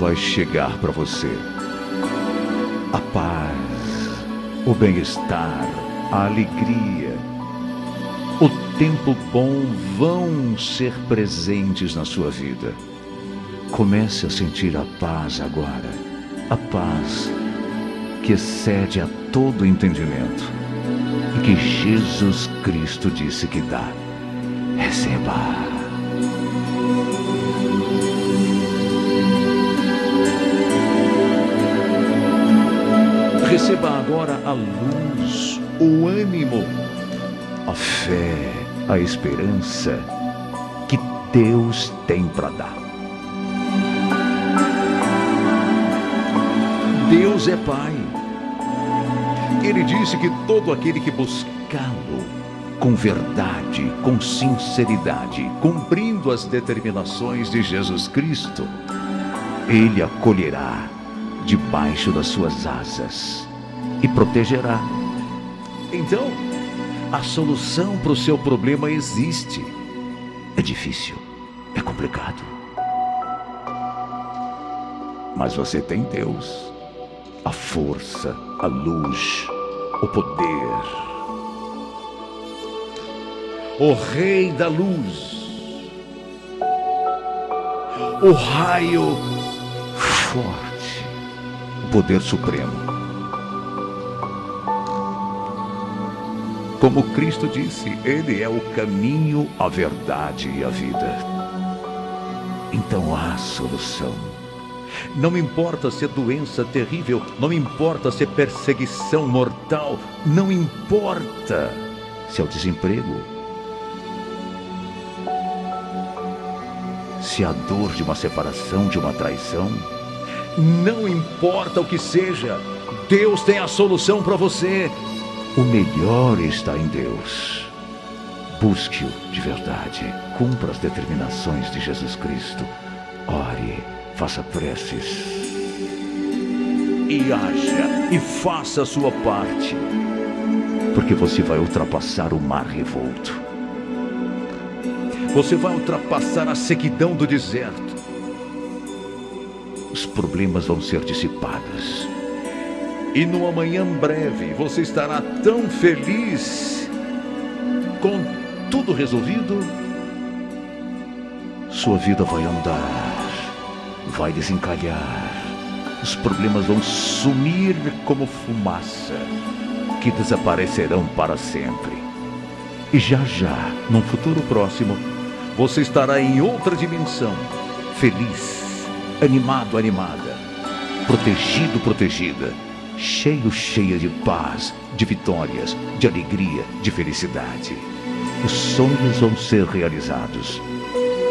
vai chegar para você. A paz, o bem-estar, a alegria, o tempo bom vão ser presentes na sua vida. Comece a sentir a paz agora. A paz que excede a todo entendimento e que Jesus Cristo disse que dá. Receba. Receba agora a luz, o ânimo, a fé, a esperança que Deus tem para dar. Deus é Pai. Ele disse que todo aquele que buscá-lo com verdade, com sinceridade, cumprindo as determinações de Jesus Cristo, ele acolherá debaixo das suas asas e protegerá. Então, a solução para o seu problema existe. É difícil, é complicado. Mas você tem Deus, a força, a luz, o poder. O Rei da Luz, o raio forte, o poder supremo. Como Cristo disse, Ele é o caminho, a verdade e a vida. Então há solução. Não importa se é doença terrível, não importa se é perseguição mortal, não importa se é o desemprego, se é a dor de uma separação, de uma traição, não importa o que seja, Deus tem a solução para você. O melhor está em Deus. Busque-o de verdade. Cumpra as determinações de Jesus Cristo. Ore, faça preces. E haja e faça a sua parte. Porque você vai ultrapassar o mar revolto. Você vai ultrapassar a sequidão do deserto. Os problemas vão ser dissipados e no amanhã breve você estará tão feliz com tudo resolvido. Sua vida vai andar, vai desencalhar, os problemas vão sumir como fumaça, que desaparecerão para sempre. E já já, num futuro próximo, você estará em outra dimensão, feliz, animado, animada, protegido, protegida cheio, cheia de paz, de vitórias, de alegria, de felicidade. Os sonhos vão ser realizados.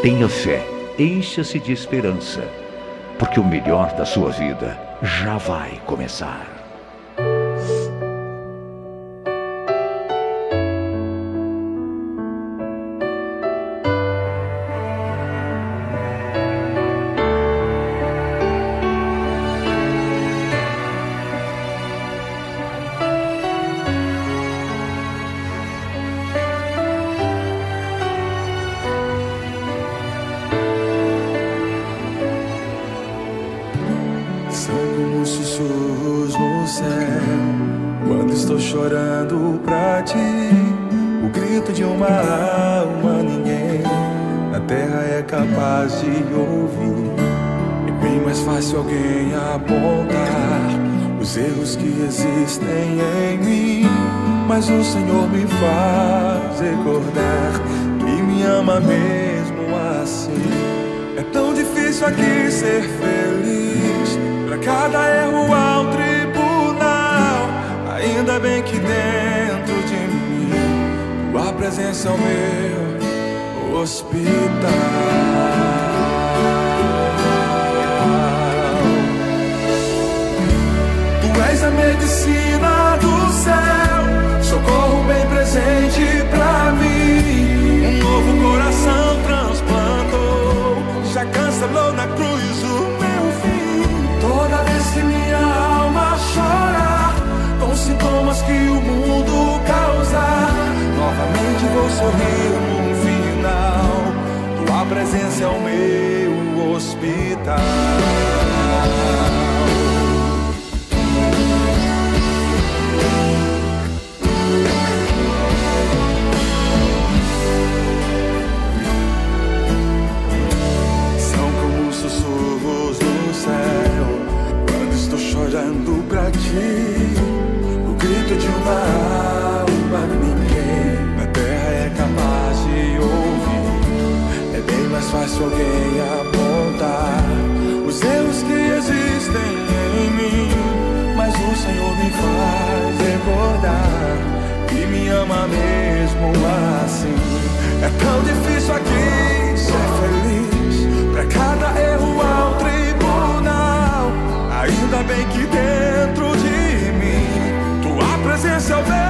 Tenha fé, encha-se de esperança, porque o melhor da sua vida já vai começar. Chorando pra ti. O grito de uma alma ninguém Na terra é capaz de ouvir. É bem mais fácil alguém apontar Os erros que existem em mim. Mas o Senhor me faz recordar Que me ama mesmo assim. É tão difícil aqui ser feliz. Pra cada erro há um tribunal. Ainda bem que dentro de mim, tua presença é o meu hospital. Tu és a medicina Natal. São como sussurros do céu quando estou chorando pra ti. O grito de uma alma ninguém na terra é capaz de ouvir. É bem mais fácil alguém apontar. Senhor me faz recordar que me ama mesmo assim. É tão difícil aqui ser feliz, pra cada erro ao tribunal. Ainda bem que dentro de mim tua presença é o meu.